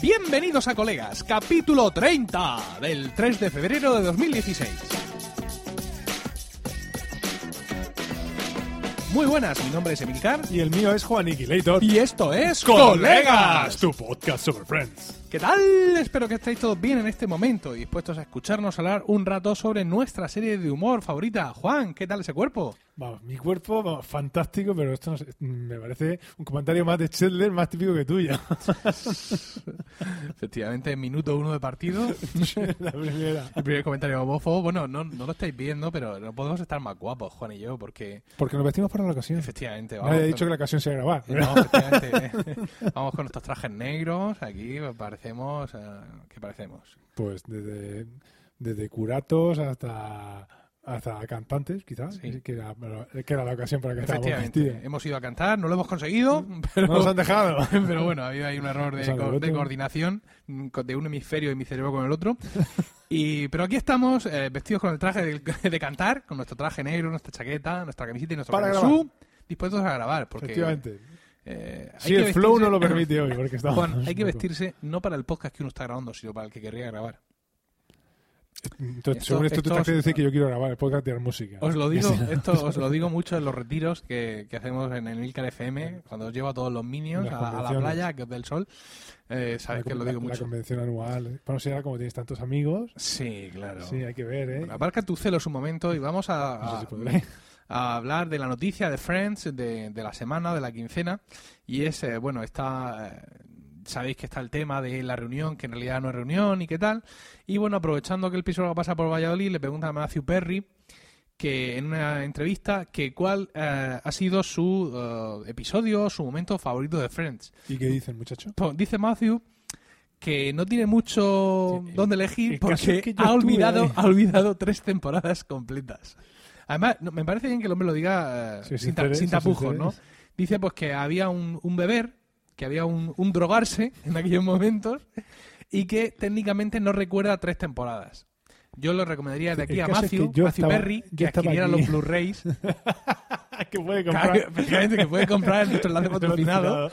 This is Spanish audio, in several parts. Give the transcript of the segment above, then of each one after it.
Bienvenidos a Colegas, capítulo 30 del 3 de febrero de 2016. Muy buenas, mi nombre es Emilcar Y el mío es Juan Iquilator. y esto es Tu podcast sobre Friends. ¿Qué tal? Espero que estéis todos bien en este momento y dispuestos a escucharnos hablar un rato sobre nuestra serie de humor favorita. Juan, ¿qué tal ese cuerpo? Vamos, mi cuerpo, vamos, fantástico, pero esto no sé, me parece un comentario más de Chandler, más típico que tuyo. Efectivamente, minuto uno de partido. La primera. El primer comentario homófobo. Bueno, no, no lo estáis viendo, pero no podemos estar más guapos, Juan y yo, porque Porque nos vestimos para la ocasión. efectivamente... Nadie ha dicho que la ocasión sea grabar. No, efectivamente. Vamos con nuestros trajes negros. Aquí parecemos. eh, ¿Qué parecemos? Pues desde, desde curatos hasta hasta cantantes, quizás, Sí. que, era, que era la ocasión para que Efectivamente. Hemos ido a cantar, no lo hemos conseguido, pero, No nos han dejado. pero bueno, ha habido ahí un error de, co- de coordinación mm, de un hemisferio y mi cerebro con el otro. Y, pero aquí estamos eh, vestidos con el traje de, de cantar, con nuestro traje negro, nuestra chaqueta, nuestra camiseta y nuestro Para dispuestos a grabar. Porque, Efectivamente. Eh, hay Si que el flow vestirse- no lo permite hoy, porque estamos... Juan, hay que vestirse no para el podcast que uno está grabando, sino para el que querría grabar. Entonces, Esto- según esto, tú esto os- queriendo decir que yo quiero grabar el podcast de música. Os lo digo, Sí. esto os lo digo mucho en los retiros que, que hacemos en el Milcar FM, cuando os llevo a todos los minions a, la- a la playa, que os dé el sol. Eh, sabéis la, que lo la- digo la mucho. convención anual. ¿eh? Bueno, si ahora como tienes tantos amigos, Sí, claro. sí, hay que ver, ¿eh? Bueno, aparca tu celos un momento y vamos a, No sé a- si. A hablar de la noticia de Friends de, de la semana, de la quincena. Y es, eh, bueno, está. eh, Sabéis que está el tema de la reunión, que en realidad no es reunión y qué tal. Y bueno, aprovechando que el piso pasa por Valladolid, le preguntan a Matthew Perry que en una entrevista que cuál eh, ha sido su eh, episodio, su momento favorito de Friends. ¿Y qué dicen, muchacho? Pues dice Matthew que no tiene mucho Sí, donde elegir el porque es que ha olvidado, ha olvidado tres temporadas completas. Además, no, me parece bien que el hombre lo diga eh, Sí, sin, ta- tapujos. ¿no? Dice pues que había un, un beber, que había un, un drogarse en aquellos momentos y que técnicamente no recuerda tres temporadas. Yo lo recomendaría de El aquí a caso es Matthew, que Matthew estaba- Perry, que adquiriera aquí. los Blu-rays. que puede Claro, efectivamente, que puede comprar en nuestro enlace patrocinado.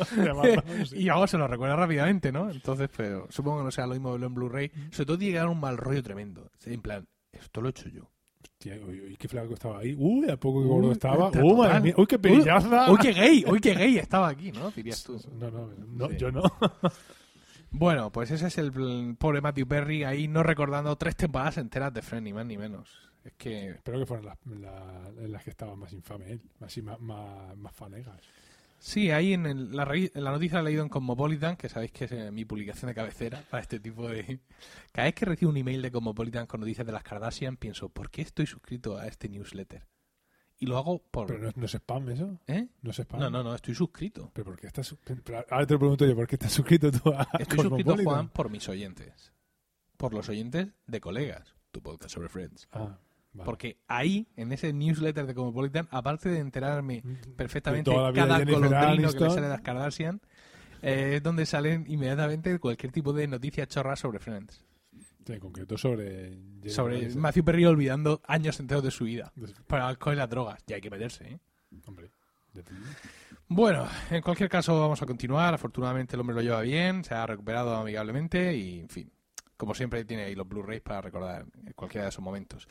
y vamos, se lo recuerda rápidamente, ¿no? Entonces, pero supongo que no sea lo mismo verlo en Blu-ray. Sobre todo tiene que dar un mal rollo tremendo. En plan, esto lo he hecho yo. Hostia, uy, uy, qué flaco estaba ahí. Uy, a poco que gordo estaba. Uy, madre total. mía. Uy, qué perillaza. Uy, qué gay, uy, qué gay estaba aquí, ¿no? Dirías tú. No, no, no Sí. yo no. Bueno, pues ese es el pobre Matthew Perry ahí no recordando tres temporadas enteras de Friends, ni más ni menos. Es que Espero que fueran las, la- las que estaban más infame él. Así, más, más, más fanegas. Sí, ahí en, el- la, la noticia la he leído en Cosmopolitan, que sabéis que es eh, mi publicación de cabecera para este tipo de... Cada vez que recibo un email de Cosmopolitan con noticias de las Kardashian, pienso, ¿por qué estoy suscrito a este newsletter? Y lo hago por... Pero no, no es spam eso. ¿Eh? No es spam. No, no, no, estoy suscrito. Pero ¿por qué estás... pero ahora te lo pregunto yo, ¿por qué estás suscrito tú a Estoy suscrito? Juan, por mis oyentes. Por los oyentes de colegas. Tu podcast sobre Friends. Ah, vale. Porque ahí, en ese newsletter de Cosmopolitan, aparte de enterarme perfectamente De cada colondrino que le Aniston. sale de las Kardashian, eh, es donde salen inmediatamente cualquier tipo de noticia chorra sobre Friends. Sí, en concreto sobre... Jennifer Sobre Aniston. Matthew Perry olvidando años enteros de su vida. Para el alcohol y las drogas. Ya hay que meterse, ¿eh? Hombre. Bueno, en cualquier caso vamos a continuar. Afortunadamente el hombre lo lleva bien, se ha recuperado amigablemente y, en fin, como siempre tiene ahí los Blu-rays para recordar cualquiera de esos momentos.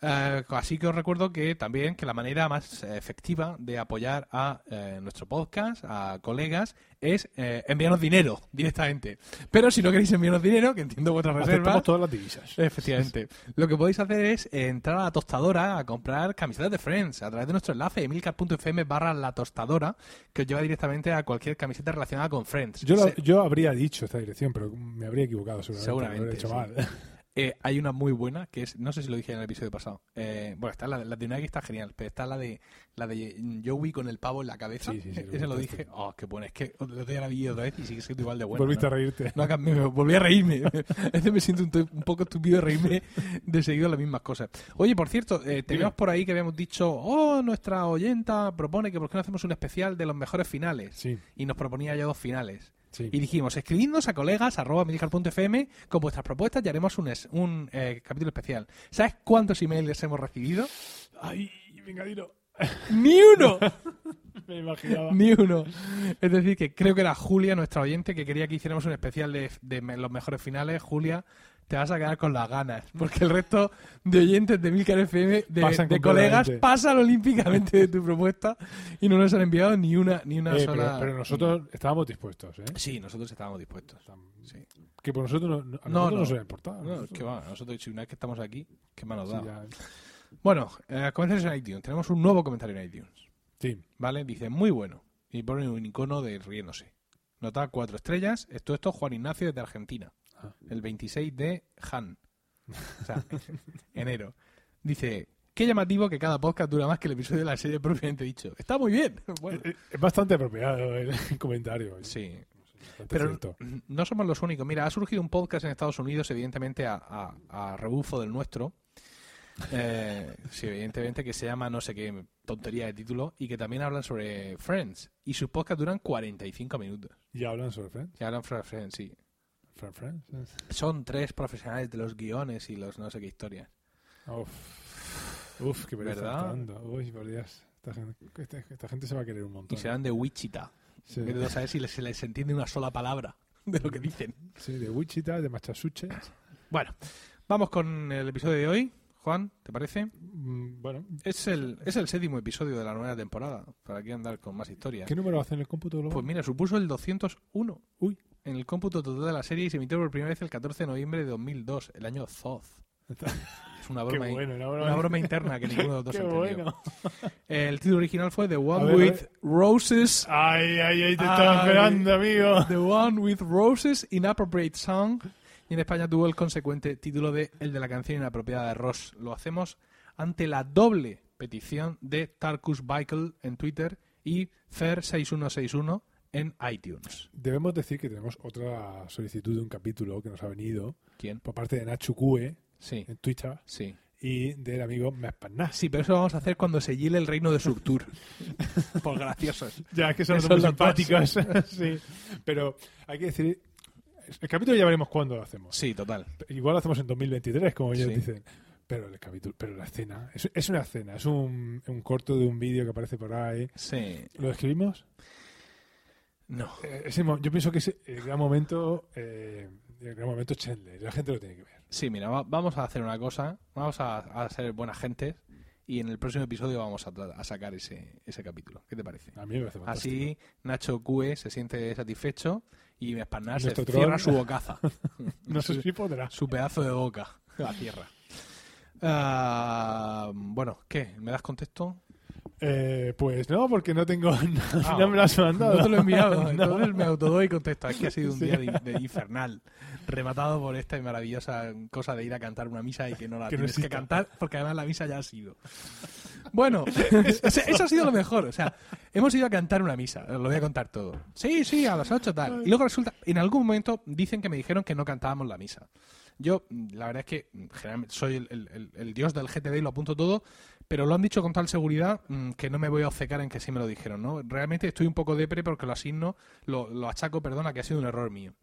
Eh, así que os recuerdo que también que la manera más efectiva de apoyar a eh, nuestro podcast, a colegas, es eh, enviarnos dinero directamente. Pero si no queréis enviarnos dinero, que entiendo vuestras reservas, Aceptamos todas las divisas. Efectivamente. Lo que podéis hacer es entrar a la tostadora a comprar camisetas de Friends a través de nuestro enlace emilcar.fm barra la tostadora que os lleva directamente a cualquier camiseta relacionada con Friends. Yo, lo- yo habría dicho esta dirección, pero me habría equivocado seguramente. Seguramente, Lo habría hecho sí. mal. Eh, hay una muy buena que es, no sé si lo dije en el episodio pasado. Eh, bueno, está la, la de Unagi está genial, pero está la de la de Joey con el pavo en la cabeza. Sí, sí, sí, Ese lo dije. Oh, qué bueno. Es que lo día la vi otra vez y sigue siendo igual de bueno. Volviste ¿no? a reírte. No, me, me volví a reírme. Veces me siento un, poco estúpido de reírme de seguido las mismas cosas. Oye, por cierto, eh, teníamos por ahí que habíamos dicho, oh, nuestra oyenta propone que por qué no hacemos un especial de los mejores finales. Sí, Y nos proponía ya dos finales. Sí. Y dijimos, escribidnos a colegas arroba milcar.fm con vuestras propuestas y haremos un, es- un eh, capítulo especial. ¿Sabes cuántos emails hemos recibido? Ay, venga, dilo. ¡Ni uno! Me imaginaba. Ni uno. Es decir, que creo que era Julia, nuestra oyente, que quería que hiciéramos un especial de, los mejores finales. Julia, te vas a quedar con las ganas. Porque el resto de oyentes de Milcar FM, de, colegas, pasan olímpicamente de tu propuesta y no nos han enviado ni una, ni una Eh, sola. pero, pero nosotros estábamos dispuestos, ¿eh? Sí, nosotros estábamos dispuestos. Sí. Que por nosotros no, no- a No, nosotros no. nos hubiera importado. No, que va, nosotros, si una vez que estamos aquí, ¿qué más nos sí, da? Bueno, eh, comentarios en iTunes. Tenemos un nuevo comentario en iTunes. sí. ¿Vale? Dice, muy bueno. Y pone un icono de riéndose. Nota cuatro estrellas. Esto, esto, Juan Ignacio desde Argentina. Ah. El 26 de Han. O sea, enero. Dice, qué llamativo que cada podcast dura más que el episodio de la serie propiamente dicho. Está muy bien. Bueno, Eh, Es bastante apropiado el comentario. sí. Bastante Pero cierto. no somos los únicos. Mira, ha surgido un podcast en Estados Unidos, evidentemente a, a- a rebufo del nuestro. Eh, sí, evidentemente que se llama no sé qué tontería de título y que también hablan sobre Friends. Y sus podcasts duran 45 minutos. ¿Y hablan sobre Friends? Y hablan sobre Friends, sí. Son tres profesionales de los guiones y los no sé qué historias. Uf, Uf qué ¿Verdad? Uy, por Dios. Esta gente, esta- esta gente se va a querer un Y montón. se dan de Wichita. Sí. A saber si les- se les entiende una sola palabra de lo que dicen. Sí, de Wichita, de Massachusetts. Bueno, vamos con el episodio de hoy. Juan, ¿te parece? Mm, Bueno, Es el, es el séptimo episodio de la nueva temporada. Para aquí andar con más historias. ¿qué número hace en el cómputo global? Pues mira, supuso el 201. Uy. En el cómputo total de la serie y se emitió por primera vez el 14 de noviembre de 2002, el año Zoz. Es una broma, bueno, una broma, una broma interna que ninguno de los dos entendió. bueno. El título original fue The One ver, with. Roses. Ay, ay, ay, te estaba Ay. esperando, amigo. The One with Roses, Inappropriate Song. Y en España tuvo el consecuente título de El de la canción inapropiada de Ross. Lo hacemos ante la doble petición de Tarkus Bikel en Twitter y Fer6161 en iTunes. Debemos decir que tenemos otra solicitud de un capítulo que nos ha venido ¿Quién? por parte de Nacho Cue Sí, en Twitter sí. y del amigo Mespanas. Sí, pero eso lo vamos a hacer cuando se hiele el reino de Surtur. Por graciosos. Ya, es que son dos. simpáticos. sí. Pero hay que decir, el capítulo ya veremos cuándo lo hacemos. Sí, total. Igual lo hacemos en 2023, como ellos Sí. dicen. Pero el capítulo, pero la escena, es, es una escena, es un, un corto de un vídeo que aparece por ahí. Sí. ¿Lo describimos? No. Eh, ese yo pienso que es el gran momento, eh, el gran momento Chandler. La gente lo tiene que ver. Sí, mira, va- vamos a hacer una cosa. Vamos a, a ser buena gente y en el próximo episodio vamos a, a sacar ese, ese capítulo. ¿Qué te parece? A mí me parece fantástico. Así Nacho Cue se siente satisfecho y Mespanar se cierra su bocaza. No sé si podrá. su pedazo de boca. La cierra. Ah, bueno, ¿qué? ¿Me das contexto? Eh, pues no, porque no tengo. No, Ah, no me lo has mandado. No te lo he enviado, No. entonces me autodoy contexto. Es que ha sido un Sí. día de, de infernal, rematado por esta maravillosa cosa de ir a cantar una misa y que no la Que no tienes que cantar porque además la misa ya ha sido. Bueno, eso ha sido lo mejor. O sea, hemos ido a cantar una misa, os lo voy a contar todo. Sí, sí, a las 8 tal. Y luego resulta, en algún momento dicen que me dijeron que no cantábamos la misa. Yo, la verdad es que generalmente soy el, el- el- el dios del GTD y lo apunto todo, pero lo han dicho con tal seguridad mm, que no me voy a obcecar en que sí me lo dijeron, ¿no? Realmente estoy un poco depre porque lo asigno, lo, lo achaco, perdona, que ha sido un error mío.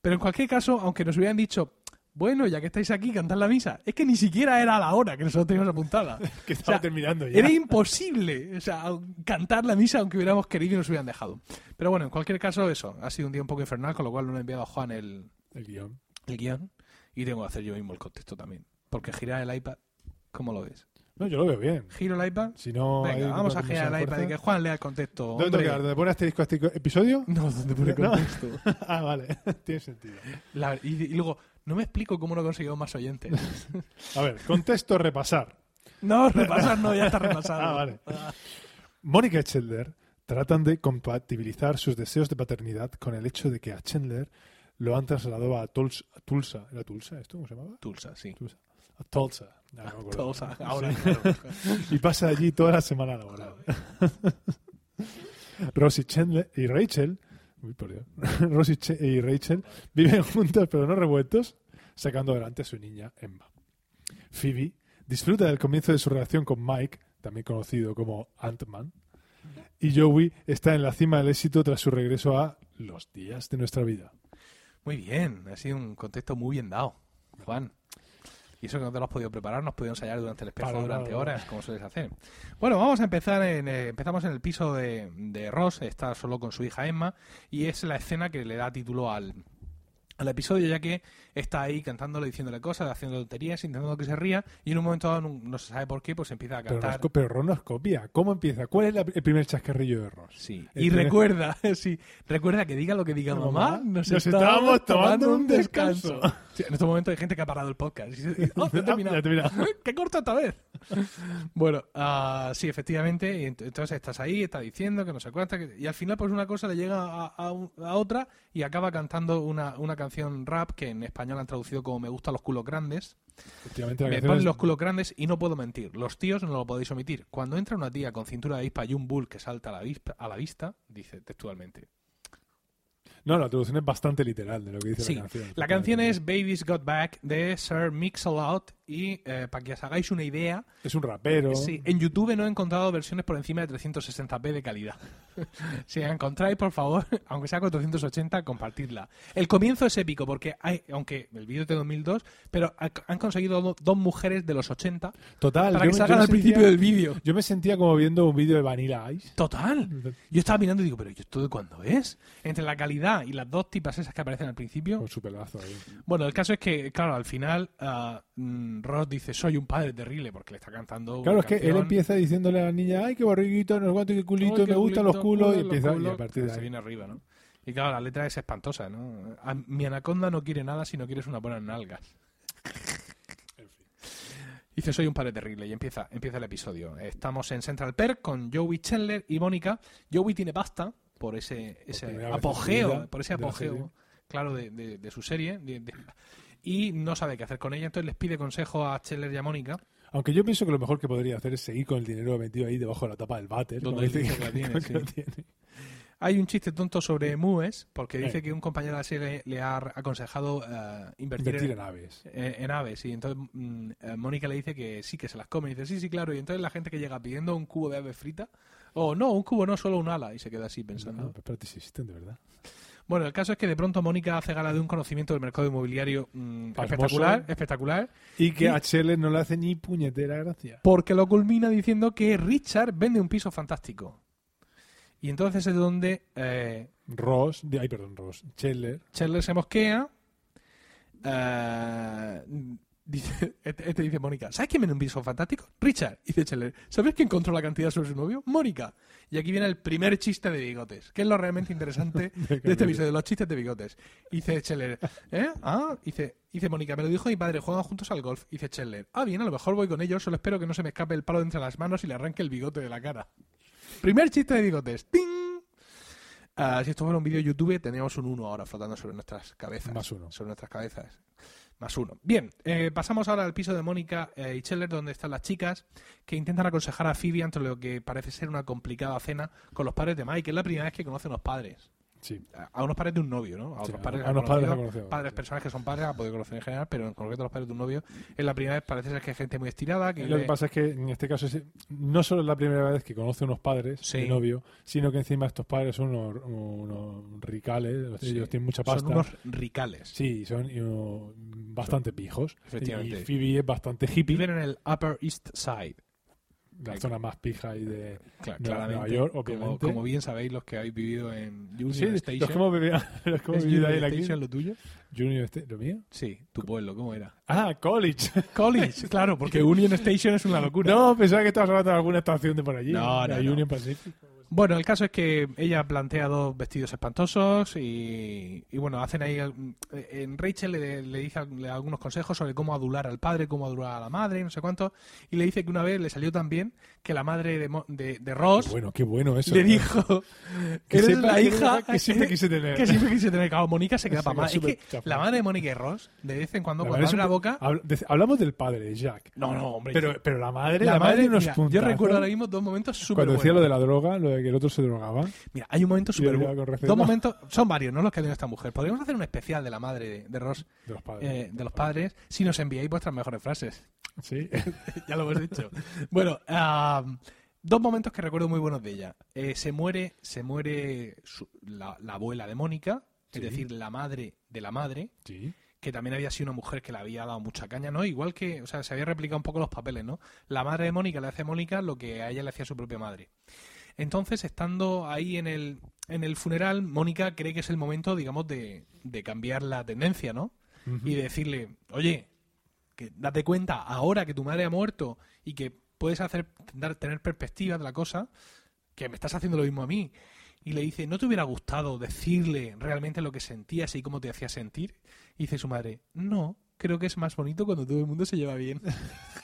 Pero en cualquier caso, aunque nos hubieran dicho, bueno, ya que estáis aquí, cantad la misa, es que ni siquiera era la hora que nosotros teníamos apuntada. Que estaba O sea, terminando ya. Era imposible, o sea, cantar la misa aunque hubiéramos querido y nos hubieran dejado. Pero bueno, en cualquier caso, eso, ha sido un día un poco infernal, con lo cual no le he enviado a Juan el, El guion. el guion y tengo que hacer yo mismo el contexto también. Porque girar el iPad, ¿cómo lo ves? No, yo lo veo bien. ¿Giro el iPad? Si no. Venga, vamos a girar el iPad y que. Juan lea el contexto. ¿Dónde hombre. toca? ¿Dónde pone asterisco, asterisco, episodio? No, ¿dónde pone No. contexto? ah, vale. Tiene sentido. La- y, y luego, no me explico cómo no he conseguido más oyentes. A ver, contexto repasar. No, repasar no, ya está repasado. Ah, vale. Mónica y Chandler tratan de compatibilizar sus deseos de paternidad con el hecho de que a Chandler lo han trasladado a Tulsa. a Tulsa. ¿Era Tulsa esto? ¿Cómo se llamaba? Tulsa, sí. Tulsa. A Tulsa. No me acuerdo. Tulsa, ahora. Sí. claro. y pasa allí toda la semana laboral. Ross y Chandler y Rachel, uy, por Dios. Ross y, Ch- y Rachel viven juntos pero no revueltos, sacando adelante a su niña Emma. Phoebe disfruta del comienzo de su relación con Mike, también conocido como Ant-Man, y Joey está en la cima del éxito tras su regreso a los días de nuestra vida. Muy bien, ha sido un contexto muy bien dado, Juan. Y eso que no te lo has podido preparar, no has podido ensayar durante el espejo durante horas, como sueles hacer. Bueno, vamos a empezar en, eh, empezamos en el piso de, de Ross, está solo con su hija Emma, y es la escena que le da título al, al episodio, ya que está ahí cantándole, diciéndole cosas, haciendo tonterías, intentando que se ría, y en un momento dado, no, se sabe por qué, pues empieza a Pero, cantar. co- pero Ross nos copia. ¿Cómo empieza? ¿Cuál es la- el primer chascarrillo de Ross? Sí, El y primer- recuerda, sí, recuerda que diga lo que diga mamá, Mamá, nos, nos estábamos tomando un descanso. descanso. Sí, en este momento hay gente que ha parado el podcast. Y dice, "Oh, ya he terminado". ¡Qué corto esta vez! bueno, ah, sí, efectivamente, y ent- entonces estás ahí, está diciendo que no sé cuánta, que- y al final pues una cosa le llega a, a a otra y acaba cantando una, una canción rap que en español han traducido como Me gustan los culos grandes. Me canción ponen es- los culos grandes y no puedo mentir. Los tíos no lo podéis omitir. Cuando entra una tía con cintura de avispa y un bull que salta a la, avispa- a la vista, dice textualmente. No, la traducción es bastante literal de lo que dice Sí, la canción. la canción es Babies Got Back de Sir Mix-a-Lot y eh, para que os hagáis una idea, Es un rapero. sí, en YouTube no he encontrado versiones por encima de 360p de calidad. si la encontráis, por favor, aunque sea 480, compartidla. El comienzo es épico porque hay, aunque el vídeo es de 2002, pero ha- han conseguido do- dos mujeres de los 80 Total. para que salgan al principio sentía- del vídeo. Yo me sentía como viendo un vídeo de Vanilla Ice. Total. Yo estaba mirando y digo, pero ¿y ¿esto de cuándo es? Entre la calidad y las dos tipas esas que aparecen al principio. Con su pelazo ahí. Bueno, el caso es que, claro, al final mm, Ross dice, soy un padre terrible, porque le está cantando Claro, una es que él empieza diciéndole a la niña, ay, qué barriguito, no sé cuánto, qué culito, Ay, qué me gustan los culos, y empieza, y a partir de se ahí. viene arriba, ¿no? Y claro, la letra es espantosa, ¿no? A- mi anaconda no quiere nada si no quieres unas buenas nalgas. Dice, soy un padre terrible y empieza, empieza el episodio. Estamos en Central Perk con Joey Chandler y Mónica. Joey tiene pasta por ese, ese apogeo, por ese apogeo, claro, de, de- de su serie. de- de- y no sabe qué hacer con ella, entonces les pide consejo a Chandler y a Mónica. Aunque yo pienso que lo mejor que podría hacer es seguir con el dinero metido ahí debajo de la tapa del váter. Donde dice dice que la tiene, sí. tiene. Hay un chiste tonto sobre Mues, porque dice Eh. que un compañero de la serie le ha aconsejado eh, invertir, Invertir en, en aves. eh, en aves. Y entonces mm, eh, Mónica le dice que sí, que se las come. Y dice, sí, sí, claro. Y entonces la gente que llega pidiendo un cubo de ave frita, o no, un cubo no, solo un ala. Y se queda así pensando. No, pero espérate, si existen de verdad. Bueno, el caso es que de pronto Mónica hace gala de un conocimiento del mercado inmobiliario mm, espectacular, espectacular, Y que Y- a Chele no le hace ni puñetera gracia. porque lo culmina diciendo que Richard vende un piso fantástico. Y entonces es donde eh, Ross, de- ay, perdón, Ross, Chandler, Chandler se mosquea. eh, dice, este, este dice Mónica, ¿sabes quién un piso fantástico? Richard. Dice Chandler, ¿sabes quién controla la cantidad sobre su novio? Mónica. Y aquí viene el primer chiste de bigotes, que es lo realmente interesante de este episodio, los chistes de bigotes. Dice Chandler, ¿eh? Ah, dice, dice Mónica, me lo dijo mi padre, juegan juntos al golf. Dice Chandler, ah, bien, a lo mejor voy con ellos, solo espero que no se me escape el palo de entre las manos y le arranque el bigote de la cara. Primer chiste de bigotes. ¡Ting! Ah, si esto fuera un vídeo de YouTube, tendríamos un 1 ahora flotando sobre nuestras cabezas. Más uno. Sobre nuestras cabezas. Más uno. Bien, eh, pasamos ahora al piso de Mónica eh, y Scheller, donde están las chicas que intentan aconsejar a Phoebe ante lo que parece ser una complicada cena con los padres de Mike. Es la primera vez que conoce a unos padres. Sí. A- A unos padres de un novio, ¿no? A Sí, otros a- padres, a unos padres conocido, padres, sí. personas que son padres, ha podido conocer en general, pero en concreto los padres de un novio. Es la primera vez, parece ser que hay gente muy estirada. Que Lo que pasa es que en este caso es- no solo es la primera vez que conoce unos padres Sí. de novio, sino que encima estos padres son unos, unos ricales, Sí. ellos tienen mucha pasta. son unos ricales. Sí, son uh, bastante pijos. Efectivamente. Y Phoebe es bastante hippie, Viven en el Upper East Side. La zona más pija y de... Cla- Nueva- claramente, Nueva York, como, obviamente. como bien sabéis los que habéis vivido en Union Sí, Station. los que hemos vivido, los que hemos ¿Es vivido Union ahí en la Station lo tuyo? Junior State- ¿Lo mío? Sí, tu pueblo, ¿cómo era? Ah, college. College, claro, porque Union Station es una locura. no, pensaba que estabas hablando de alguna estación de por allí. No, no, no. Union Pacific. Bueno, el caso es que ella plantea dos vestidos espantosos y, y bueno, hacen ahí... mm, En Rachel le, le dice le algunos consejos sobre cómo adular al padre, cómo adular a la madre, no sé cuánto, y le dice que una vez le salió tan bien que la madre de, de, de Ross Qué bueno, qué bueno eso. le ¿no? dijo que eres la hija que siempre quise tener. que siempre quise tener. Claro, Mónica se queda para más. Es que la madre de Mónica y Ross, de vez en cuando, La cuando abre la boca... habla- de- hablamos del padre, Jack. No, no, hombre. Pero, pero la madre, la, la, madre, madre, unos mira, yo recuerdo ahora mismo dos momentos súper Cuando decía buenos. lo de la droga, lo de que el otro se drogaba. Mira, hay un momento súper bueno. Dos momentos, son varios, ¿no? Los que tiene esta mujer. Podríamos hacer un especial de la madre de, de Ross, De los padres. eh, de los padres, si nos enviáis vuestras mejores frases. Sí. ya lo hemos dicho. Bueno, ah, dos momentos que recuerdo muy buenos de ella. Eh, se muere, se muere su- la, la abuela de Mónica, es decir, la madre de la madre, sí. que también había sido una mujer que le había dado mucha caña, ¿no? Igual que, o sea, se había replicado un poco los papeles, ¿no? La madre de Mónica le hace a Mónica lo que a ella le hacía su propia madre. Entonces, estando ahí en el, en el funeral, Mónica cree que es el momento, digamos, de, de cambiar la tendencia, ¿no? Ujú. Y de decirle, oye, que date cuenta ahora que tu madre ha muerto y que puedes hacer tener perspectiva de la cosa, que me estás haciendo lo mismo a mí. Y le dice, ¿no te hubiera gustado decirle realmente lo que sentías y cómo te hacía sentir? Y dice su madre, no, creo que es más bonito cuando todo el mundo se lleva bien.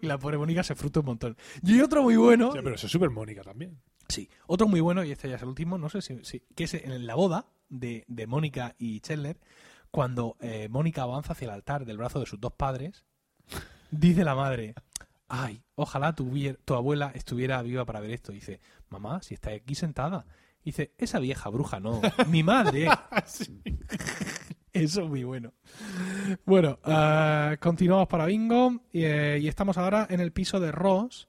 y la pobre Mónica se fruta un montón. Y otro muy bueno, Sí, pero eso es súper Mónica también. Sí, otro muy bueno, y este ya es el último, no sé si, si- que es en la boda de, de Mónica y Chandler, cuando eh, Mónica avanza hacia el altar del brazo de sus dos padres, dice la madre, ay, ojalá tu, tu abuela estuviera viva para ver esto. dice, mamá, si está aquí sentada. dice, esa vieja bruja no, mi madre. Eso es muy bueno. Bueno, ah, continuamos para Bingo y, eh, y estamos ahora en el piso de Ross,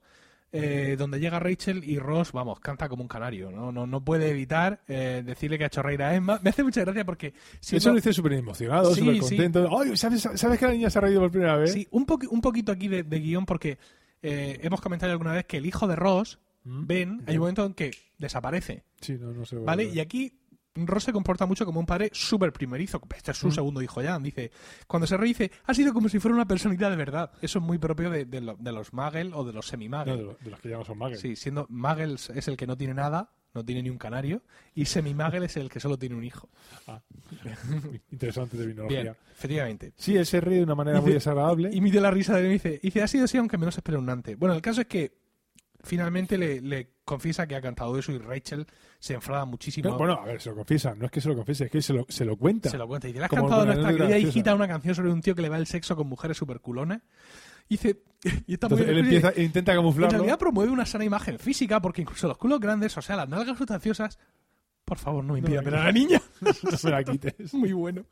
eh, donde llega Rachel y Ross, vamos, canta como un canario, no, no, no puede evitar eh, decirle que ha hecho reír a Emma. Me hace mucha gracia porque... Eso lo dice súper emocionado, súper sí. contento. ¿sabes, ¿sabes que la niña se ha reído por primera vez? Sí, un, poqui- un poquito aquí de, de guion porque hemos comentado alguna vez que el hijo de Ross, Mm. Ben, hay un momento en que desaparece, Sí, no, no sé. ¿vale? Y aquí Ross se comporta mucho como un padre súper primerizo. Este es su Mm. segundo hijo ya. Dice, cuando se ríe dice, ha sido como si fuera una personalidad de verdad. Eso es muy propio de, de lo- de los Magel o de los No, semi-Magel. de, lo- de los que ya no son. Sí, siendo Magel es el que no tiene nada, no tiene ni un canario, y semi-Magel es el que solo tiene un hijo. Interesante terminología. Bien, efectivamente. Sí, él se ríe de una manera Dice- muy desagradable. Y mide la risa de él y dice, dice, ha sido así aunque menos espeluznante. Bueno, el caso es que finalmente le, le confiesa que ha cantado eso y Rachel se enfada muchísimo. No, bueno, a ver, se lo confiesa. No es que se lo confiese, es que se lo, se lo cuenta. se lo cuenta. Y dice, le has Como cantado a una nuestra querida hijita una canción sobre un tío que le va el sexo con mujeres superculonas. Y dice, y está muy Entonces él y dice, intenta En camuflarlo. realidad promueve una sana imagen física porque incluso los culos grandes, o sea, las nalgas sustanciosas, por favor, no me impidan No, ver a la niña. no me la quites. Es muy bueno.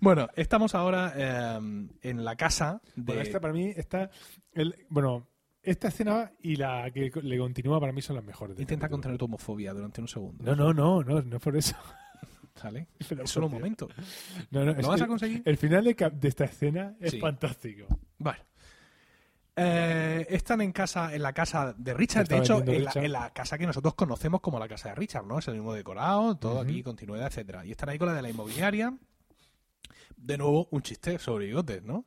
Bueno, estamos ahora eh, en la casa de... Bueno, esta para mí está. el- bueno, esta escena y la que le continúa para mí son las mejores. Intenta contener tu homofobia durante un segundo. No, no, no, no, no es por eso. ¿Sale? Es solo un momento. No, ¿Lo vas a conseguir? El final de, esta escena es fantástico. Bueno. Eh, están en casa, en la casa de Richard. De hecho, en la, Richard. en la casa que nosotros conocemos como la casa de Richard, ¿no? Es el mismo decorado, todo aquí, continuidad, etcétera. Y están ahí con la de la inmobiliaria. De nuevo, un chiste sobre bigotes, ¿no?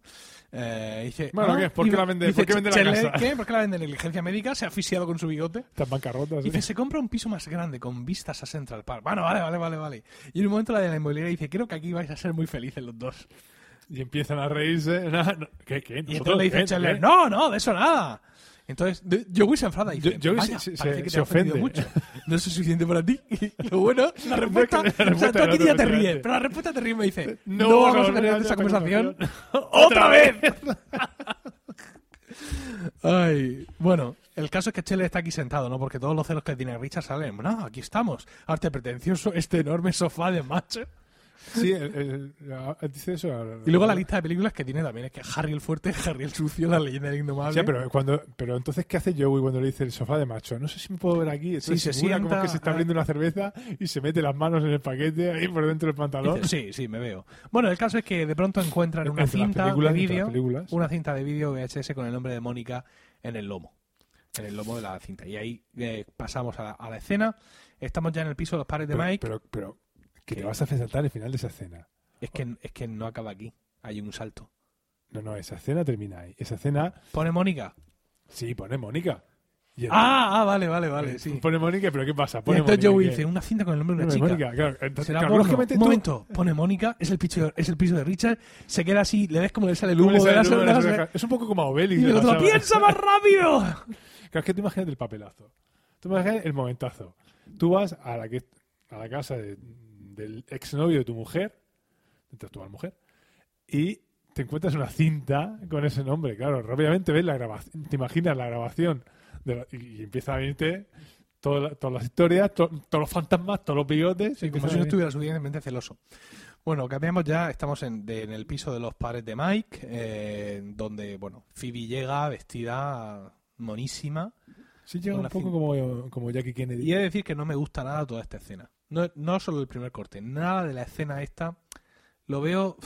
Eh, dice, Bueno, ah, ¿qué? ¿Por qué dice- la vende- dice por qué vende la casa? ¿Qué? ¿Por qué la vende negligencia médica? Se ha asfixiado con su bigote. Estas bancarrotas. Dice, ¿eh? se compra un piso más grande con vistas a Central Park. Bueno, vale, vale, vale, vale. Y en un momento la de la inmobiliaria dice, creo que aquí vais a ser muy felices los dos. Y empiezan a reírse. No, no, ¿Qué? ¿Qué? Y ¿Nosotros entonces le dice qué? Chandler, ¿Qué? no, no, de eso nada. Entonces, Joey se enfada y dice, Yo- vaya, se- se- parece que te ofende. mucho. No es suficiente para ti. Y lo bueno, la respuesta, La o sea, respuesta tú aquí otro, ya te ríes, pero la respuesta te ríes y me dice, No no, vamos a tener esa conversación. otra vez. Ay, bueno, el caso es que Chele está aquí sentado, ¿no? Porque todos los celos que tiene Richard salen, no, aquí estamos, arte pretencioso, este enorme sofá de macho. Sí, el- el- la- dice eso. Y luego la lista de películas que tiene también es que Harry el fuerte, Harry el sucio, la leyenda del indomable. Sí, pero, cuando, pero entonces, ¿qué hace Joey cuando le dice el sofá de macho? No sé si me puedo ver aquí. Entonces se simula como que se está abriendo una cerveza y se mete las manos en el paquete ahí por dentro del pantalón. Dice, sí, sí, me veo. Bueno, el caso es que de pronto encuentran una cinta de vídeo, una cinta de vídeo VHS con el nombre de Mónica en el lomo, en el lomo de la cinta. Y ahí eh, pasamos a la, a la escena. Estamos ya en el piso de los padres de pero, Mike. pero, pero, que te vas a saltar el final de esa escena. Es que es que no acaba aquí. Hay un salto. No, no, esa escena termina ahí. Esa escena, Pone Mónica. sí, pone Mónica. Y Ah, ah, vale, vale, vale, sí. Pone Mónica, pero ¿qué pasa? Y Pone entonces Mónica, ¿qué? dice una cinta con el nombre de una chica. Mónica, claro. Entonces, Será claro, lógicamente Un momento, pone Mónica, es el piso, es el piso de Richard, se queda así, le ves como le sale el ¿cómo le humo de sale el humo de las? Es un poco como a Obelix. Y de el otro. ¡piensa más rápido! Claro, es que tú imagínate el papelazo. Tú imagínate el momentazo. Tú vas a la, que, a la casa de- del exnovio de tu mujer, de tu actual mujer, y te encuentras una cinta con ese nombre. Claro, rápidamente ves la grabación, te imaginas la grabación de la- y, empieza a venirte toda todas las historias, to- todos los fantasmas, todos los bigotes. Sí, como si no estuviera suficientemente celoso. Bueno, cambiamos ya, estamos en, de- en el piso de los padres de Mike, eh, donde, bueno, Phoebe llega vestida monísima. Sí, llega un poco como, como Jackie Kennedy. Y he de decir que no me gusta nada toda esta escena. No, no solo el primer corte, nada de la escena esta lo veo...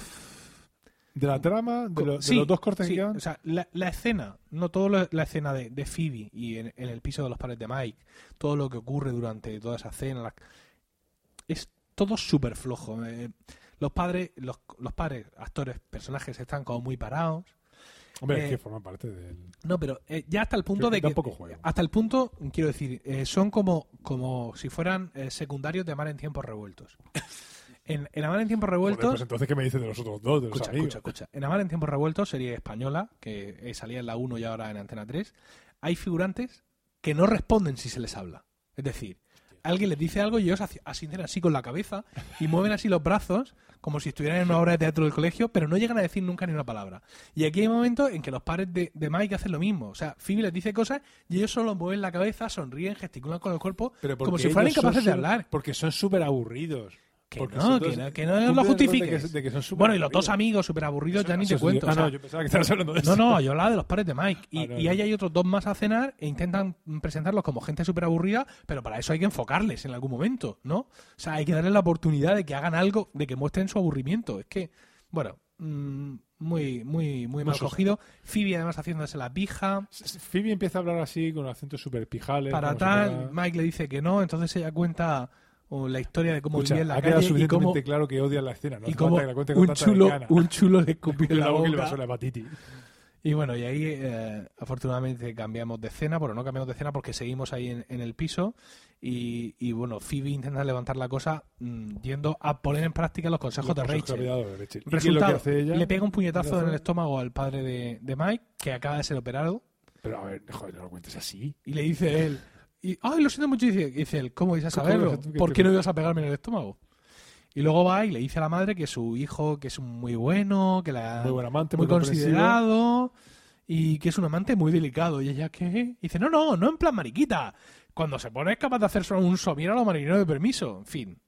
De la trama, de, lo- de Sí, los dos cortes sí, que quedan. O sea, la, la escena, no todo lo- la escena de, de Phoebe y en, en el piso de los padres de Mike, todo lo que ocurre durante toda esa escena, la- es todo súper flojo. Eh, los padres, los, los padres, actores, personajes están como muy parados. Hombre, eh, es que forma parte del. No, pero eh, ya hasta el punto Que de que. tampoco. Hasta el punto, quiero decir, eh, son como, como si fueran eh, secundarios de Amar en tiempos revueltos. En, en Amar en tiempos Joder, revueltos. pues entonces, ¿qué me dices de los otros dos, de los Escucha, amigos? escucha, escucha. En Amar en tiempos revueltos, serie española, que eh, salía en la 1 y ahora en Antena 3, hay figurantes que no responden si se les habla. Es decir, alguien les dice algo y ellos asi- asienten así con la cabeza y mueven así los brazos como si estuvieran en una obra de teatro del colegio, pero no llegan a decir nunca ni una palabra. Y aquí hay momentos en que los padres de, de Mike hacen lo mismo. O sea, Phoebe les dice cosas y ellos solo mueven la cabeza, sonríen, gesticulan con el cuerpo, Pero como si fueran incapaces de hablar. Porque son súper aburridos. Que Porque no, que no, que no lo de justifiques. que- de que son súper Bueno, y los dos amigos súper aburridos ya ni te cuento. Ah, o sea, no, yo pensaba que estabas hablando de No, eso. no, yo hablaba de los padres de Mike. Y, Ah, no, y no. ahí hay otros dos más a cenar e intentan presentarlos como gente súper aburrida, pero para eso hay que enfocarles en algún momento, ¿no? O sea, hay que darles la oportunidad de que hagan algo, de que muestren su aburrimiento. Es que, bueno, mm, muy, muy, muy No mal cogido. Phoebe además haciéndose la pija. Phoebe empieza a hablar así con acentos súper pijales. Para tal, Mike le dice que no, entonces ella cuenta oh, la historia de cómo Escucha, vivía en la ha quedado calle y cómo, claro que odia la escena. No y cómo la un, chulo, un chulo le escupió en la Luego que le boca. pasó la hepatitis. Y bueno, y ahí eh, afortunadamente cambiamos de escena, pero no cambiamos de escena porque seguimos ahí en, en el piso y, y, bueno, Phoebe intenta levantar la cosa mm, yendo a poner en práctica los consejos Los de consejos Rachel. dado Rachel. ¿Y lo Resultado, que hace ella? le pega un puñetazo ¿Qué en el estómago al padre de, de Mike, que acaba de ser operado, Pero a ver, joder, no lo cuentes así. y le dice él, y, ay, lo siento mucho, y dice, él, ¿cómo ibas a ¿Cómo saberlo? ¿Por qué no ibas a pegarme en el estómago? Y luego va y le dice a la madre que su hijo, que es muy bueno, que la, Muy buen amante, muy muy, comprensivo. considerado y que es un amante muy delicado. Y ella, ¿qué? Y dice, no, no, no en plan mariquita. Cuando se pone es capaz de hacer solo un somier a los marineros de permiso. En fin,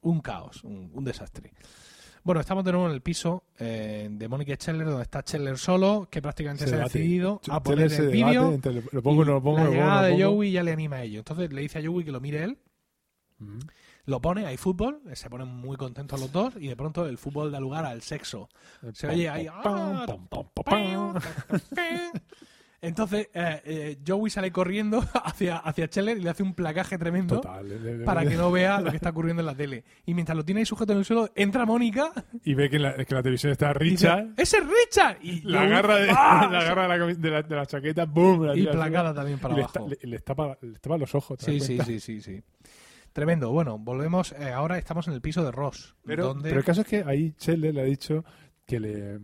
un caos, un, un desastre. Bueno, estamos de nuevo en el piso eh, de Mónica Scheller, donde está Scheller solo, que prácticamente Se se, ha decidido a poner Scheller el vídeo. lo pongo, y no lo pongo, la lo pongo, llegada lo de pongo. Joey ya le anima a ello. Entonces le dice a Joey que lo mire él, Mm. lo pone, hay fútbol, eh, se ponen muy contentos los dos y de pronto el fútbol da lugar al sexo. Se oye ahí. Entonces, eh, eh, Joey sale corriendo hacia, hacia Scheller y le hace un placaje tremendo Total. le- le- le- para que no vea lo que está ocurriendo en la tele. Y mientras lo tiene ahí sujeto en el suelo, entra Mónica Y ve que en la, que la televisión está dice, Richard. ¡Ese es Richard! Y La Joey, agarra de, ¡ah! la, agarra de, la, cami- de, la, de la chaqueta, ¡boom! Y placada también para y abajo. le- tapa, le tapa los ojos. ¿te das Sí, sí, sí, sí, sí. Tremendo. Bueno, volvemos. eh, ahora estamos en el piso de Ross. Pero, donde... pero el caso es que ahí Chelle le ha dicho que le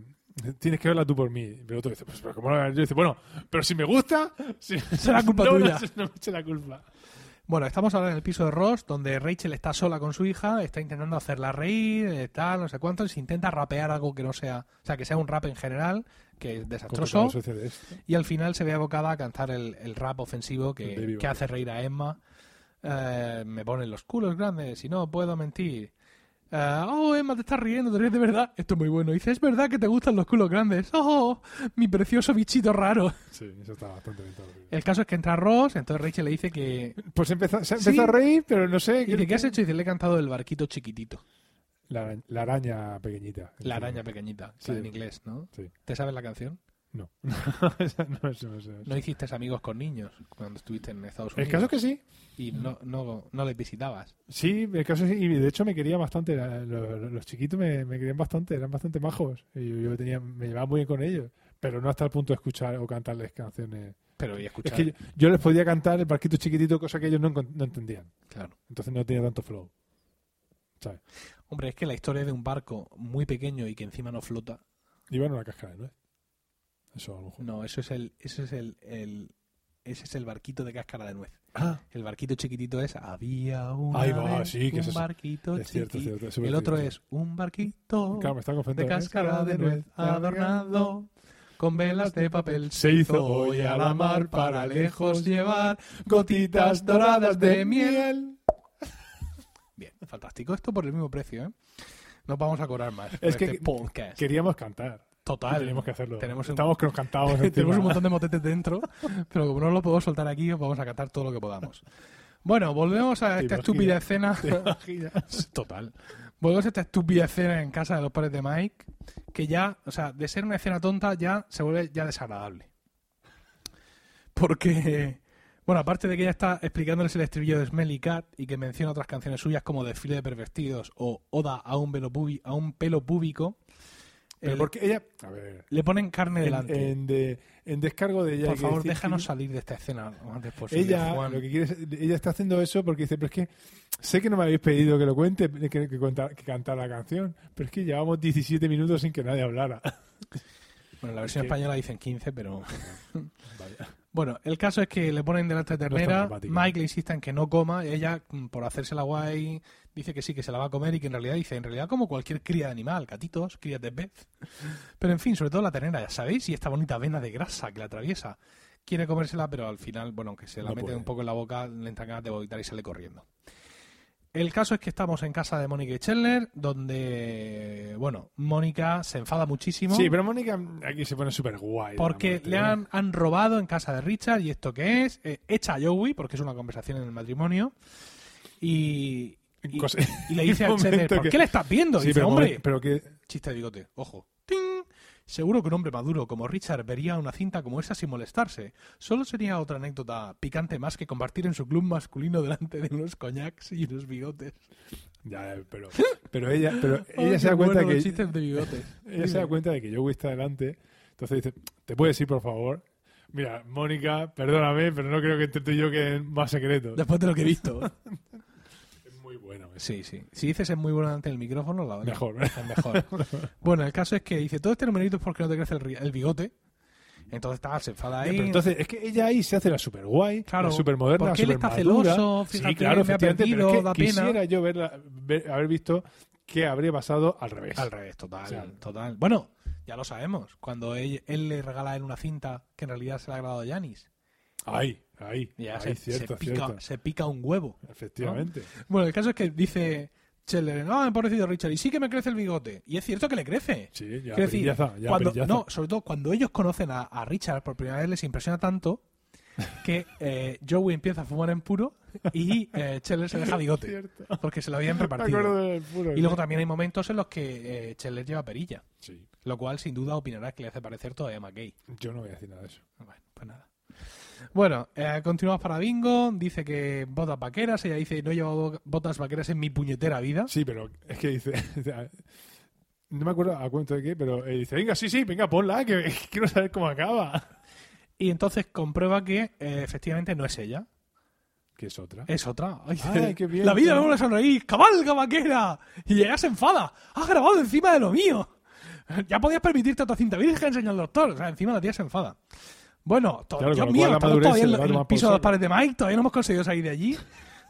tienes que verla tú por mí. Pero otro dice, pues pero ¿cómo no la yo? dice, bueno, pero si me gusta, si- Será culpa no, tuya. No, me eche la culpa. Bueno, estamos ahora en el piso de Ross, donde Rachel está sola con su hija, está intentando hacerla reír, eh, tal, no sé cuánto, y se intenta rapear algo que no sea, o sea, que sea un rap en general, que es desastroso, y al final se ve abocada a cantar el, el rap ofensivo que, hace reír a Emma. Eh, me ponen los culos grandes y no puedo mentir. Eh, oh, Emma, te estás riendo, te ríes de verdad. Esto es muy bueno. Dice, es verdad que te gustan los culos grandes. Oh, mi precioso bichito raro. Sí, eso está bastante bien. El caso es que entra Ross, entonces Rachel le dice que... Pues empezó, se Sí. empezó a reír, pero no sé. Y dice, ¿qué has hecho? Y dice, le he cantado el barquito chiquitito. La, araña- la araña pequeñita. La araña pequeñita, Sí. en inglés, ¿no? Sí. ¿Te sabes la canción? No. No, eso no. ¿No hiciste amigos con niños cuando estuviste en Estados El Unidos? caso es que sí. Y no, no, no les visitabas. Sí, el caso es, y de hecho me quería bastante. Los, los chiquitos me, me querían bastante, eran bastante majos. Y yo, yo tenía, me llevaba muy bien con ellos. Pero no hasta el punto de escuchar o cantarles canciones. Pero y Es escuchar. que yo, yo les podía cantar el barquito chiquitito, cosa que ellos no, no entendían. Claro. Entonces no tenía tanto flow. ¿Sabes? Hombre, es que la historia de un barco muy pequeño y que encima no flota. Iban a una de nuez. Eso a lo mejor. No, eso es el, eso es el, el- ese es el barquito de cáscara de nuez. Ah, El barquito chiquitito es había un Ahí va, sí, que un es barquito es cierto, es chiquito. cierto. es súper El otro cierto. es un barquito Claro, me está de confundiendo. cáscara de nuez adornado con velas de papel Se hizo hoy a la mar para lejos llevar gotitas doradas de miel. Bien, fantástico. Esto por el mismo precio, ¿eh? No vamos a cobrar más. Es que este podcast. Queríamos cantar. Total. Teníamos que hacerlo. Tenemos Estamos cantábamos. Tenemos un montón de motetes dentro, pero como no lo puedo soltar aquí, os vamos a cantar todo lo que podamos. Bueno, volvemos a ¿Te esta estúpida escena. Total. Volvemos a esta estúpida escena en casa de los padres de Mike, que ya, o sea, de ser una escena tonta ya se vuelve ya desagradable. Porque, bueno, aparte de que ella está explicándoles el estribillo de Smelly Cat y que menciona otras canciones suyas como Desfile de Pervertidos o Oda a un pelo, a un pelo púbico, Pero el- porque ella. A ver. le ponen carne delante. en de- en descargo de ella. Por favor, déjanos salir de esta escena antes posible, Ella, Juan. lo que quiere es- ella está haciendo eso porque dice: Pero es que sé que no me habéis pedido que lo cuente, que, que, contar- que cantar la canción, pero es que llevamos 17 minutos sin que nadie hablara. Bueno, en la versión que- española dicen 15, pero... Vaya. Bueno, el caso es que le ponen delante de No es ternera, dramático. Mike le insiste en que no coma, ella, mm, por hacerse la guay, dice que sí, que se la va a comer y que en realidad dice, en realidad como cualquier cría de animal, gatitos, crías de pez. Pero en fin, sobre todo la ternera, ya sabéis, y esta bonita vena de grasa que la atraviesa. Quiere comérsela, pero al final, bueno, aunque se la No mete puede. un poco en la boca, le entran ganas de vomitar y sale corriendo. El caso es que estamos en casa de Mónica y Chandler, donde, bueno, Mónica se enfada muchísimo. Sí, pero Mónica aquí se pone súper guay. Porque le ¿eh? han, han robado en casa de Richard y esto qué es, Eh, echa a Joey porque es una conversación en el matrimonio y, y, y le dice Hay a un Chandler, momento ¿por que- qué le estás viendo? Sí, dice, pero, hombre, pero que chiste de bigote, ojo. ¡Ting! Seguro que un hombre maduro como Richard vería una cinta como esa sin molestarse. Solo sería otra anécdota picante más que compartir en su club masculino delante de unos coñacs y unos bigotes. ya, pero, pero ella, pero ella se da cuenta bueno que los chistes de bigotes. ella se da cuenta de que Joey está delante, entonces dice, ¿te puedes ir por favor? Mira, Mónica, perdóname, pero no creo que entre tú y yo queden más secretos. Después de lo que he visto. Bueno. eso. Sí, sí. Si dices es muy bueno ante el micrófono, la Mejor. Es mejor. bueno, el caso es que dice, todo este numerito es porque no te crece el, bigote. Entonces está, se enfada ahí. Pero entonces, es que ella ahí se hace la super guay, Claro, la super moderna, porque él está celoso, fíjate, sí, claro, me ha pero perdido, es que da pena. quisiera yo verla, ver- haber visto que habría pasado al revés. Al revés, total, O sea, total. Bueno, ya lo sabemos. Cuando él, él le regala a él una cinta que en realidad se la ha grabado a Janis. Ahí, ahí, Y ya ahí, se, cierto, se pica, cierto. se pica un huevo. Efectivamente. Bueno, el caso es que dice Scheller, no, me parecido Richard, y sí que me crece el bigote. Y es cierto que le crece. Sí, ya, decir, ya, cuando, no, sobre todo cuando ellos conocen a, a Richard por primera vez les impresiona tanto que eh, Joey empieza a fumar en puro y eh, Scheller se deja bigote porque se lo habían repartido. puro, Y luego sí. también hay momentos en los que eh, Scheller lleva perilla, Sí, lo cual sin duda opinará que le hace parecer todavía más gay. yo no voy a decir nada de eso. Bueno, pues nada. Bueno, eh, continuamos para Bingo. Dice que botas vaqueras. Ella dice: No he llevado botas vaqueras en mi puñetera vida. Sí, pero es que dice... No me acuerdo a cuento de qué, pero eh, dice, venga, sí, sí, venga, ponla, que, que quiero saber cómo acaba. Y entonces comprueba que eh, efectivamente no es ella. Que es otra. Es otra. Ay, Ay, qué bien. La vida me vuelve a sonreír. ¡Cabalga, vaquera! Y ella se enfada. ¡Ha grabado encima de lo mío! Ya podías permitirte otra cinta virgen, señor doctor. O sea, encima la tía se enfada. Bueno, Claro, Dios mío, la estamos todavía en, en el piso de los saco. pares de Mike. Todavía no hemos conseguido salir de allí.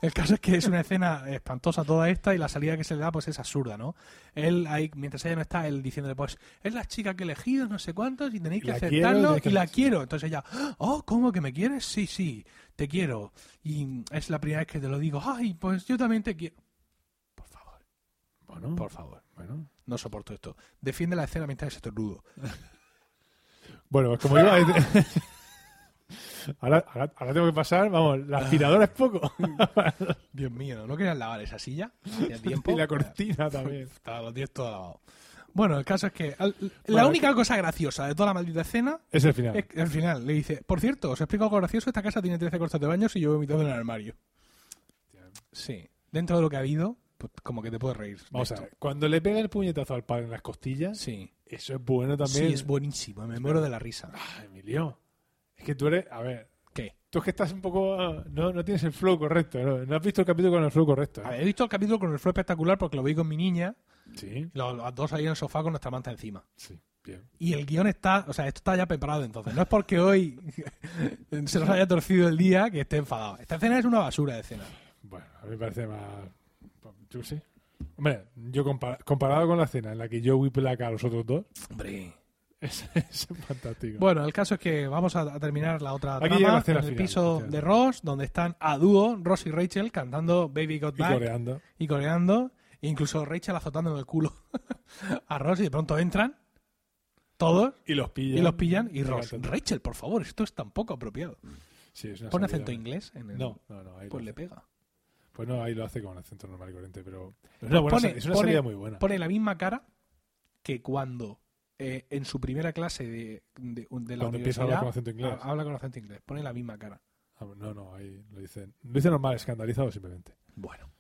El caso es que es una escena espantosa toda esta y la salida que se le da pues es absurda, ¿no? Él ahí, mientras ella no está, él diciéndole pues, es la chica que he elegido, no sé cuántos, y tenéis que La quiero, aceptarlo que y la quiero. Entonces ella, oh, ¿cómo que me quieres? Sí, sí, te quiero. Y es la primera vez que te lo digo. Ay, pues yo también te quiero. Por favor, Bueno, por favor. bueno. No soporto esto. Defiende la escena mientras estornudo. Bueno, pues como iba a decir... ahora, ahora, ahora tengo que pasar, vamos, la aspiradora es poco. Dios mío, ¿no, ¿no querías lavar esa silla? Tiempo. y la cortina también. Estaba los 10 todo lavado. Bueno, el caso es que al- la Bueno, única cosa graciosa de toda la maldita escena Es el final. es al final le dice, por cierto, os explico algo gracioso, esta casa tiene 13 cortes de baños y yo he vomitado en el armario. Sí, dentro de lo que ha habido, pues como que te puedes reír. Vamos a ver, cuando le pega el puñetazo al padre en las costillas, Sí, eso es bueno también. sí, es buenísimo, me muero de la risa. Ah, Emilio, es que tú eres, a ver, ¿Qué? tú es que estás un poco, ah, no, no tienes el flow correcto, ¿no? No has visto el capítulo con el flow correcto. ¿eh? A ver, he visto el capítulo con el flow espectacular porque lo vi con mi niña, Sí, los, los dos ahí en el sofá con nuestra manta encima. sí, bien. Y el guion está, o sea, esto está ya preparado entonces. No es porque hoy se nos haya torcido el día que esté enfadado. Esta escena es una basura de escena. Bueno, a mí me parece más, yo qué sé. Hombre, yo compar- comparado con la escena en la que yo whip placa a los otros dos, Hombre. es, es fantástico. Bueno, el caso es que vamos a, terminar la otra Aquí trama la en el final, piso de Ross, donde están a dúo Ross y Rachel cantando Baby Got y Back coreando. y coreando, e incluso Rachel azotando en el culo a Ross y de pronto entran todos Y los pillan. y los pillan y Y Ross. Rachel, por favor, esto es tan poco apropiado. Sí, es una Pone salida. acento inglés en el... No, no, no. ahí Pues no. le pega. Pues no, ahí lo hace con acento normal y corriente, pero es una, buena, Pone- es una pone- salida muy buena. Pone la misma cara que cuando eh, en su primera clase de, de, de la Cuando empieza a hablar con acento inglés. ha- habla con acento inglés. Pone la misma cara. Ah, no, no, ahí lo dicen. Lo dice normal, escandalizado simplemente. Bueno.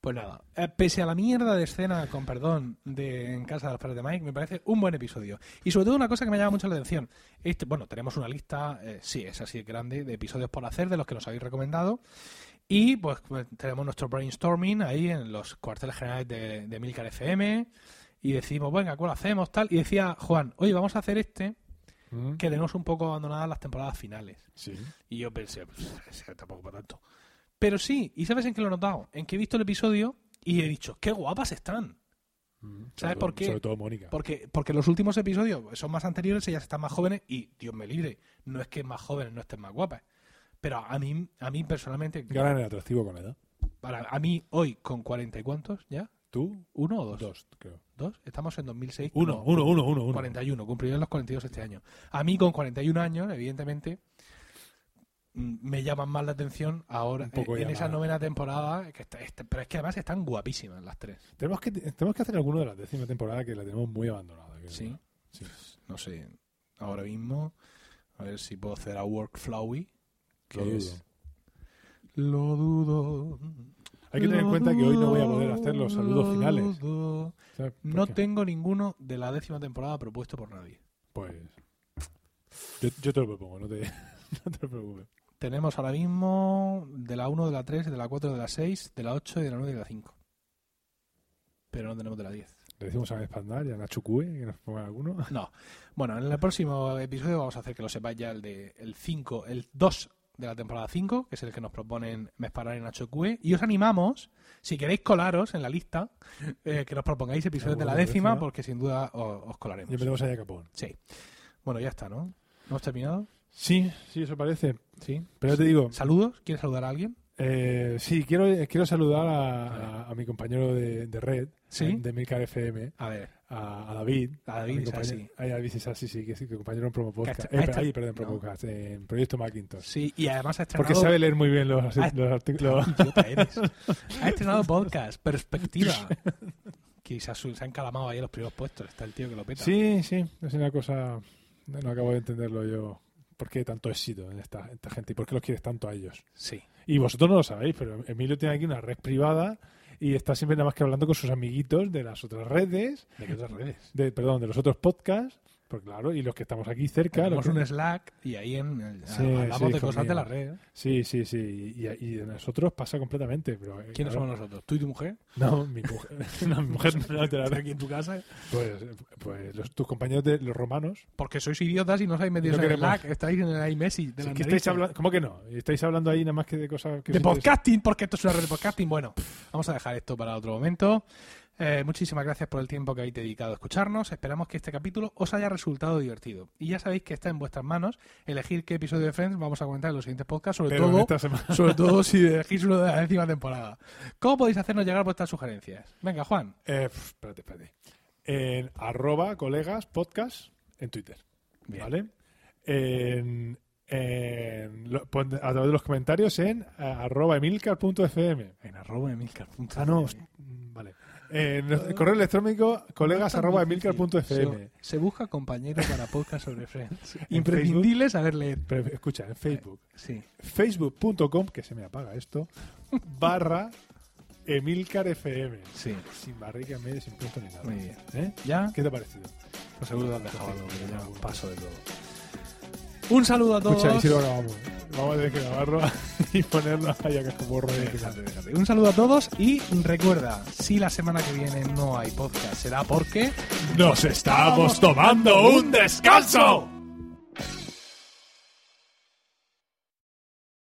Pues nada, eh, pese a la mierda de escena, con perdón, de En casa de los padres de Mike, me parece un buen episodio. Y sobre todo una cosa que me llama mucho la atención. Este, bueno, tenemos una lista, eh, sí, es así de grande, de episodios por hacer, de los que nos habéis recomendado. Y pues pues, tenemos nuestro brainstorming ahí en los cuarteles generales de, de Milcar FM. Y decimos, venga, ¿cuál hacemos? Tal. Y decía Juan, oye, vamos a hacer este, Mm, que tenemos un poco abandonadas las temporadas finales. Sí. Y yo pensé, pues, tampoco para tanto. Pero sí, ¿y sabes en qué lo he notado? En que he visto el episodio y he dicho, qué guapas están. Mm, ¿Sabes por qué? Sobre todo Mónica. Porque, porque los últimos episodios son más anteriores, ellas están más jóvenes y, Dios me libre, no es que más jóvenes no estén más guapas. Pero a mí, a mí personalmente, Ganan el atractivo con la edad. para, a mí hoy con cuarenta y cuántos ya, ¿Tú? ¿uno o dos? Dos, creo. ¿Dos? Estamos en 2006. Uno, no, uno, uno, uno, uno. 41, cumpliré los 42 este año. A mí con 41 años, evidentemente, mm, me llaman más la atención ahora poco en esa novena temporada, que está- está- pero es que además están guapísimas las tres. Tenemos que, tenemos que hacer alguno de la décima temporada que la tenemos muy abandonada. creo. Sí. Sí. No sé, ahora mismo, a ver si puedo hacer a Workflowy. Lo dudo. es- Lo dudo. Hay que tener en cuenta que hoy no voy a poder hacer los saludos finales. ¿Sabes por No qué? tengo ninguno de la décima temporada propuesto por nadie. Pues. Yo, yo te lo propongo, no te, no te preocupes. Tenemos ahora mismo de la 1, de la 3, de la 4, de la 6, de la 8 y de la 9 y de la 5. Pero no tenemos de la 10. Le decimos a Espandar y a Nacho Cue que nos pongan alguno. No. Bueno, en el próximo episodio vamos a hacer que lo sepáis ya el de el 5, el 2 de la temporada 5, que es el que nos proponen Mesparar y Nacho Cue. Y os animamos, si queréis colaros en la lista, eh, que nos propongáis episodios de la décima, décima. porque sin duda os, os colaremos. Y metemos ahí a Capón. Sí. Bueno, ya está, ¿no? ¿Hemos terminado? Sí, sí, eso parece. Sí. Pero te digo, ¿Saludos? ¿Quieres saludar a alguien? eh, sí, quiero, quiero saludar a, a- a mi compañero de, de red, Sí. de Milcar FM, A ver. a, a David. A David Isasi. a David Isasi, sí, que es compañero en Promo Podcast. Eh, ha ahí, perdón, en Promo no. Podcast, en Proyecto Macintosh. Sí, y además ha estrenado... Porque sabe leer muy bien los, Ah, los artículos. Eres. Ha estrenado podcast, Perspectiva. Que se ha, su- se ha encalamado ahí en los primeros puestos. Está el tío que lo peta. Sí, sí, es una cosa. No, no acabo de entenderlo yo. ¿Por qué tanto éxito en esta, esta gente? ¿Y por qué los quieres tanto a ellos? Sí. Y vosotros no lo sabéis, pero Emilio tiene aquí una red privada y está siempre nada más que hablando con sus amiguitos de las otras redes, ¿De qué otras redes? de, perdón, de los otros podcasts, pues claro, y los que estamos aquí cerca. Tenemos que- un Slack y ahí en el- Sí, hablamos sí, de cosas mío. de la red. Sí, sí, sí. Y, y de nosotros pasa completamente. Pero, eh, ¿Quiénes claro, somos nosotros? ¿Tú y tu mujer? No, mi mujer. no, mi mujer no te la ¿Estás aquí en tu casa? Pues, pues los- tus compañeros de los romanos. Porque sois idiotas y no os habéis metido No en el. Slack. Estáis en el iMessage de Sí, la que estáis hablando, ¿Cómo que no? Estáis hablando ahí nada más que de cosas que de podcasting, porque esto es una red de podcasting. Bueno, vamos a dejar esto para otro momento. Eh, muchísimas gracias por el tiempo que habéis dedicado a escucharnos. Esperamos que este capítulo os haya resultado divertido. Y ya sabéis que está en vuestras manos elegir qué episodio de Friends vamos a comentar en los siguientes podcasts, sobre Pero todo, sobre todo si elegís uno de la décima temporada. ¿Cómo podéis hacernos llegar vuestras sugerencias? Venga, Juan. Eh, espérate, espérate. En arroba colegas podcast en Twitter. Bien. ¿Vale? En, en lo- pon a través de los comentarios en eh, arroba emilcar.fm. En arroba emilcar. Ah, no. Vale. El correo electrónico colegas arroba emilcar.fm. Se, busca compañero para podcast sobre Friends. En Imprescindible saber leer. Pero escucha, en Facebook. Sí. Facebook.com, que se me apaga esto, barra emilcarfm. Sí. Sin barriga en medio, sin punto ni nada. Muy bien. ¿Eh? ¿Ya? ¿Qué te ha parecido? Pues seguro que has dejado ya sí. paso de todo. Un saludo a todos. Escucha, y si lo grabamos. Vamos a tener que grabarlo y ponerlo ahí acá como rollo. Déjate, déjate. Un saludo a todos y recuerda, si la semana que viene no hay podcast, será porque ¡Nos estamos tomando un descanso!